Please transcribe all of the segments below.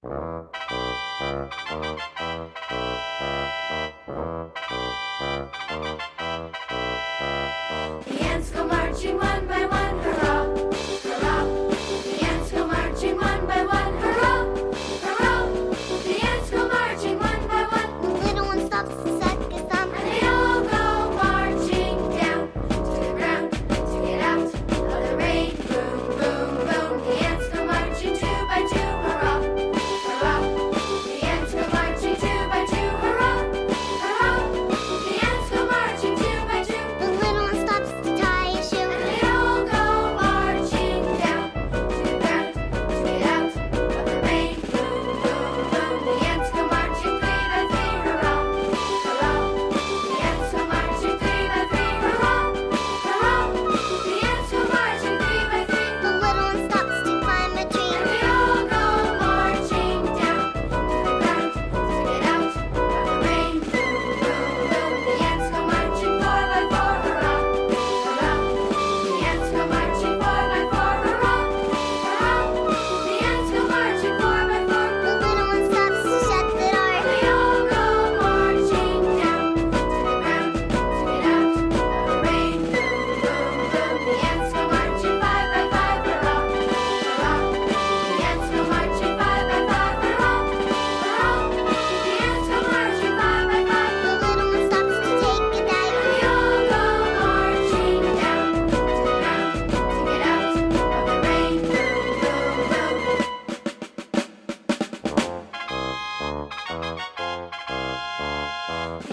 The ants go marching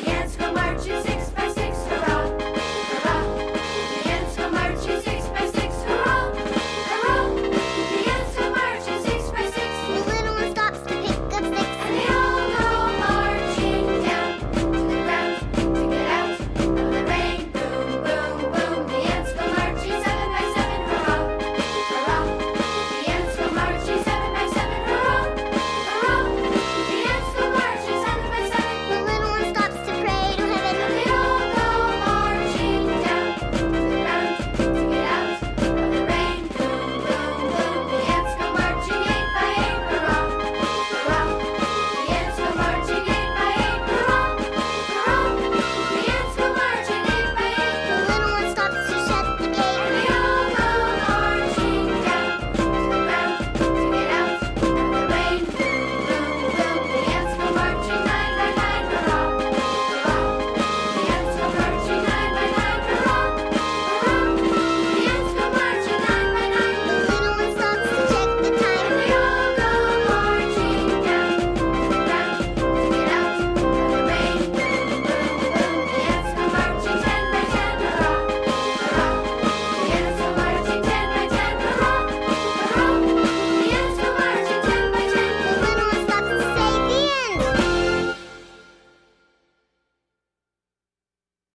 Dance, go march in six